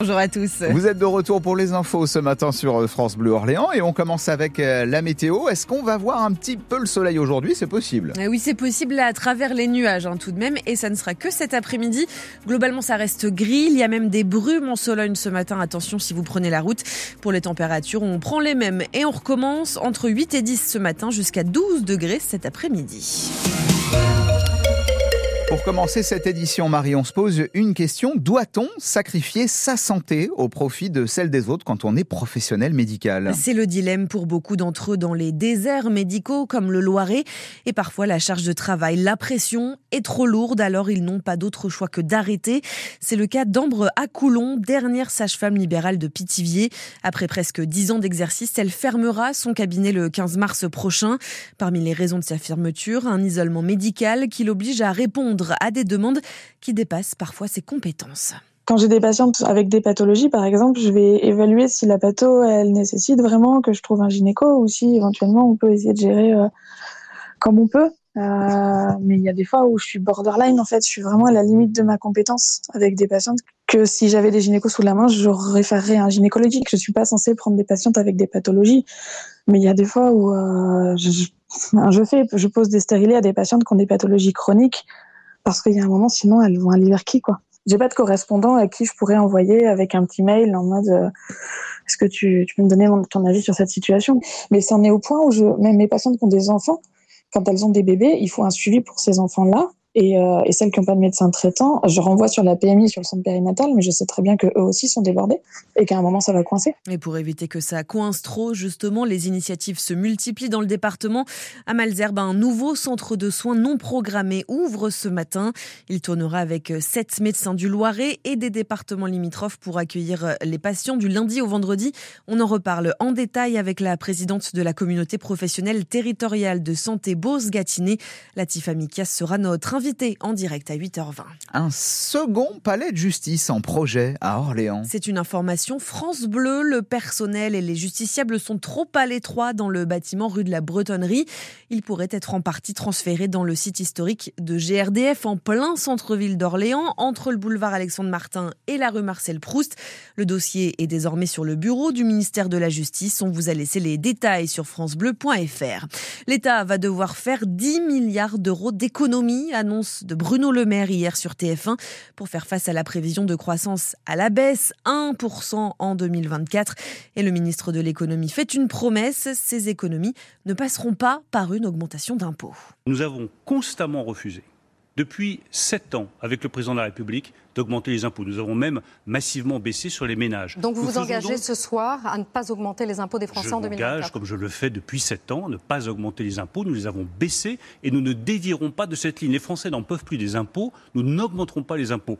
Bonjour à tous. Vous êtes de retour pour les infos ce matin sur euh, France Bleu Orléans et on commence avec euh, la météo. Est-ce qu'on va voir un petit peu le soleil aujourd'hui? C'est possible. Eh oui, c'est possible à travers les nuages hein, tout de même et ça ne sera que cet après-midi. Globalement, ça reste gris. Il y a même des brumes en Sologne ce matin. Attention si vous prenez la route. Pour les températures, on prend les mêmes et on recommence entre 8 et 10 ce matin jusqu'à 12 degrés cet après-midi. Pour commencer cette édition, Marie, on se pose une question. Doit-on sacrifier sa santé au profit de celle des autres quand on est professionnel médical? C'est le dilemme pour beaucoup d'entre eux dans les déserts médicaux comme le Loiret. Et parfois, la charge de travail, la pression est trop lourde, alors ils n'ont pas d'autre choix que d'arrêter. C'est le cas d'Ambre Acoulon, dernière sage-femme libérale de Pithiviers. Après presque dix ans d'exercice, elle fermera son cabinet le 15 mars prochain. Parmi les raisons de sa fermeture, un isolement médical qui l'oblige à répondre à des demandes qui dépassent parfois ses compétences. Quand j'ai des patientes avec des pathologies, par exemple, je vais évaluer si la patho, elle nécessite vraiment que je trouve un gynéco ou si éventuellement on peut essayer de gérer euh, comme on peut. Euh, mais il y a des fois où je suis borderline, en fait, je suis vraiment à la limite de ma compétence avec des patientes que si j'avais des gynécos sous la main, je référerais à un gynécologique. Je suis pas censée prendre des patientes avec des pathologies, mais il y a des fois où euh, je, fais, je pose des stérilés à des patientes qui ont des pathologies chroniques parce qu'il y a un moment, sinon, elles vont aller vers qui, quoi. J'ai pas de correspondant à qui je pourrais envoyer avec un petit mail en mode euh, est-ce que tu, peux me donner ton avis sur cette situation? Mais c'en est au point où je, même mes patientes qui ont des enfants, quand elles ont des bébés, il faut un suivi pour ces enfants-là. Euh, et, celles qui n'ont pas de médecin traitant, je renvoie sur la PMI, sur le centre périnatal, mais je sais très bien qu'eux aussi sont débordés et qu'à un moment, ça va coincer. Et pour éviter que ça coince trop, justement, les initiatives se multiplient dans le département. À Malzerbe, un nouveau centre de soins non programmé ouvre ce matin. Il tournera avec sept médecins du Loiret et des départements limitrophes pour accueillir les patients du lundi au vendredi. On en reparle en détail avec la présidente de la communauté professionnelle territoriale de santé Beauce-Gâtinais. Latifa Mikas sera notre invitée en direct à 8h20. Un second palais de justice en projet à Orléans. C'est une information France Bleu. Le personnel et les justiciables sont trop à l'étroit dans le bâtiment rue de la Bretonnerie. Ils pourraient être en partie transférés dans le site historique de GRDF en plein centre-ville d'Orléans, entre le boulevard Alexandre Martin et la rue Marcel Proust. Le dossier est désormais sur le bureau du ministère de la Justice. On vous a laissé les détails sur francebleu.fr. L'État va devoir faire 10 milliards d'euros d'économies, annonce de Bruno Le Maire hier sur TF1 pour faire face à la prévision de croissance à la baisse, 1% en 2024. Et le ministre de l'économie fait une promesse, ces économies ne passeront pas par une augmentation d'impôts. Nous avons constamment refusé depuis sept ans avec le président de la République d'augmenter les impôts. Nous avons même massivement baissé sur les ménages. Donc vous vous engagez ce soir à ne pas augmenter les impôts des Français en 2024 Je m'engage, comme je le fais depuis sept ans, à ne pas augmenter les impôts. Nous les avons baissés et nous ne dévierons pas de cette ligne. Les Français n'en peuvent plus des impôts. Nous n'augmenterons pas les impôts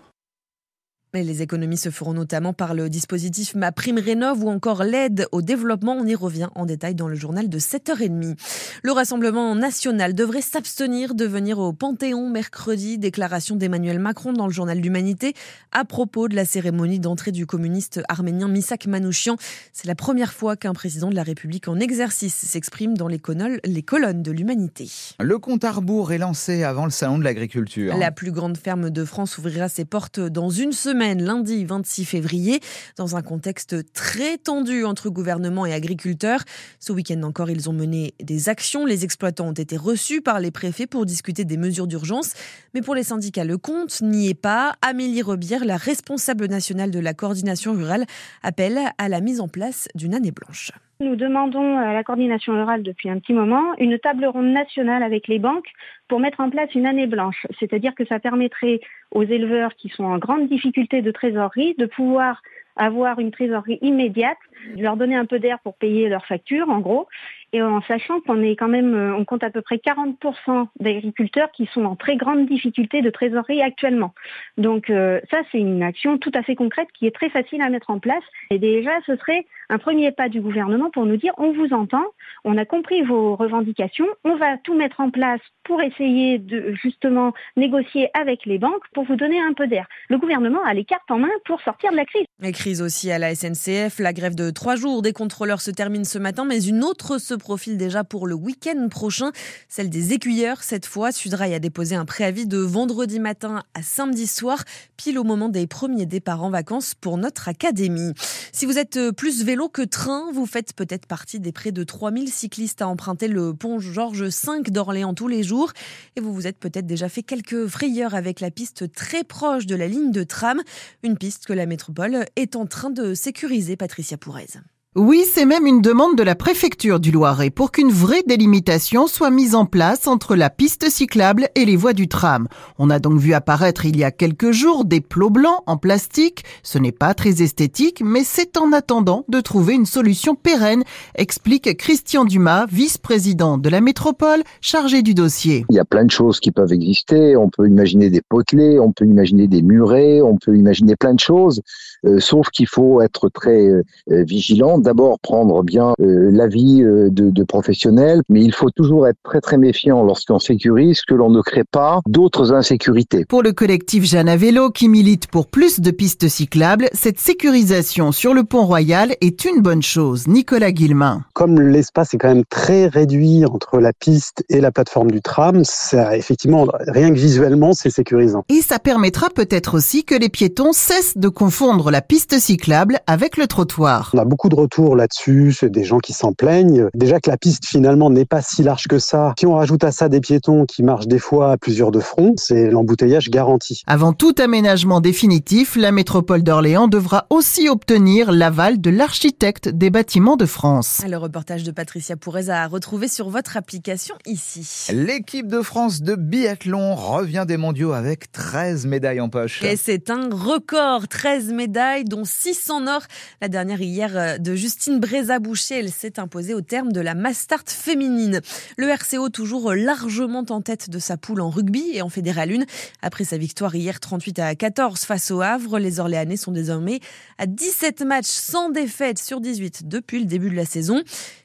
les économies se feront notamment par le dispositif Ma Prime Rénov ou encore l'aide au développement. On y revient en détail dans le journal de 7h30. Le Rassemblement national devrait s'abstenir de venir au Panthéon mercredi. Déclaration d'Emmanuel Macron dans le journal L'Humanité à propos de la cérémonie d'entrée du communiste arménien Misak Manouchian. C'est la première fois qu'un président de la République en exercice s'exprime dans les, les colonnes de l'Humanité. Le compte à rebours est lancé avant le salon de l'agriculture. La plus grande ferme de France ouvrira ses portes dans une semaine lundi 26 février, dans un contexte très tendu entre gouvernement et agriculteurs. Ce week-end encore, ils ont mené des actions. Les exploitants ont été reçus par les préfets pour discuter des mesures d'urgence. Mais pour les syndicats, le compte n'y est pas. Amélie Rebière, la responsable nationale de la coordination rurale, appelle à la mise en place d'une année blanche. Nous demandons à la coordination rurale depuis un petit moment une table ronde nationale avec les banques pour mettre en place une année blanche. C'est-à-dire que ça permettrait aux éleveurs qui sont en grande difficulté de trésorerie de pouvoir avoir une trésorerie immédiate, leur donner un peu d'air pour payer leurs factures, en gros, et en sachant qu'on est quand même, euh, on compte à peu près 40% d'agriculteurs qui sont en très grande difficulté de trésorerie actuellement. Donc euh, ça, c'est une action tout à fait concrète qui est très facile à mettre en place. Et déjà, ce serait un premier pas du gouvernement pour nous dire on vous entend, on a compris vos revendications, on va tout mettre en place pour essayer de justement négocier avec les banques pour vous donner un peu d'air. Le gouvernement a les cartes en main pour sortir de la crise. Crise aussi à la SNCF. La grève de trois jours des contrôleurs se termine ce matin, mais une autre se profile déjà pour le week-end prochain, celle des écuyeurs. Cette fois, Sudrail a déposé un préavis de vendredi matin à samedi soir, pile au moment des premiers départs en vacances pour notre académie. Si vous êtes plus vélo que train, vous faites peut-être partie des près de 3000 cyclistes à emprunter le pont Georges V d'Orléans tous les jours. Et vous vous êtes peut-être déjà fait quelques frayeurs avec la piste très proche de la ligne de tram, une piste que la métropole est en train de sécuriser, Patricia Pourez. Oui, c'est même une demande de la préfecture du Loiret pour qu'une vraie délimitation soit mise en place entre la piste cyclable et les voies du tram. On a donc vu apparaître il y a quelques jours des plots blancs en plastique. Ce n'est pas très esthétique, mais c'est en attendant de trouver une solution pérenne, explique Christian Dumas, vice-président de la métropole, chargé du dossier. Il y a plein de choses qui peuvent exister. On peut imaginer des potelets, on peut imaginer des murets, on peut imaginer plein de choses. Euh, sauf qu'il faut être très euh, vigilant. D'abord prendre bien euh, l'avis de, de professionnels, mais il faut toujours être très très méfiant lorsqu'on sécurise que l'on ne crée pas d'autres insécurités. Pour le collectif Jeanne à vélo qui milite pour plus de pistes cyclables, cette sécurisation sur le pont Royal est une bonne chose. Nicolas Guillemin. Comme l'espace est quand même très réduit entre la piste et la plateforme du tram, ça effectivement rien que visuellement c'est sécurisant. Et ça permettra peut-être aussi que les piétons cessent de confondre la piste cyclable avec le trottoir. On a beaucoup de retours là-dessus, c'est des gens qui s'en plaignent. Déjà que la piste finalement n'est pas si large que ça. Si on rajoute à ça des piétons qui marchent des fois à plusieurs de front, c'est l'embouteillage garanti. Avant tout aménagement définitif, la métropole d'Orléans devra aussi obtenir l'aval de l'architecte des bâtiments de France. Le reportage de Patricia Pourez à retrouver sur votre application ici. L'équipe de France de biathlon revient des mondiaux avec 13 médailles en poche. Et c'est un record, 13 médailles dont 6 en or. La dernière hier euh, de Justine Brézaboucher, elle s'est imposée au terme de la Mastart féminine. Le RCO toujours largement en tête de sa poule en rugby et en fédéral 1. Après sa victoire hier 38 à 14 face au Havre, les Orléanais sont désormais à 17 matchs sans défaite sur 18 depuis le début de la saison.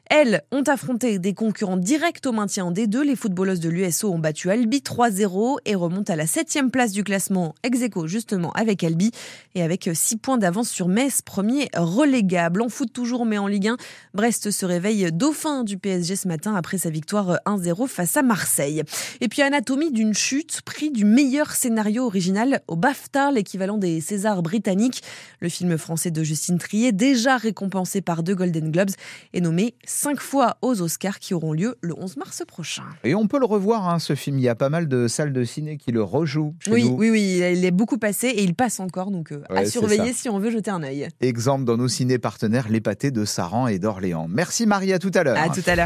Elles ont affronté des concurrents directs au maintien en D2. Les footballeuses de l'USO ont battu Albi 3-0 et remontent à la 7 place du classement ex justement avec Albi et avec 6 points d'avance sur Metz, premier relégable. En foot toujours mais en Ligue 1, Brest se réveille dauphin du PSG ce matin après sa victoire 1-0 face à Marseille. Et puis Anatomie d'une chute, prix du meilleur scénario original au BAFTA, l'équivalent des Césars britanniques. Le film français de Justine Trier, déjà récompensé par deux Golden Globes, est nommé cinq fois aux Oscars qui auront lieu le 11 mars prochain. Et on peut le revoir, hein, ce film. Il y a pas mal de salles de ciné qui le rejouent. oui, oui, oui, il est beaucoup passé et il passe encore, donc euh, à surveiller si on veut jeter un œil. Exemple dans nos ciné partenaires, les pâtés de Saran et d'Orléans. Merci Marie, à tout à l'heure. À tout à l'heure.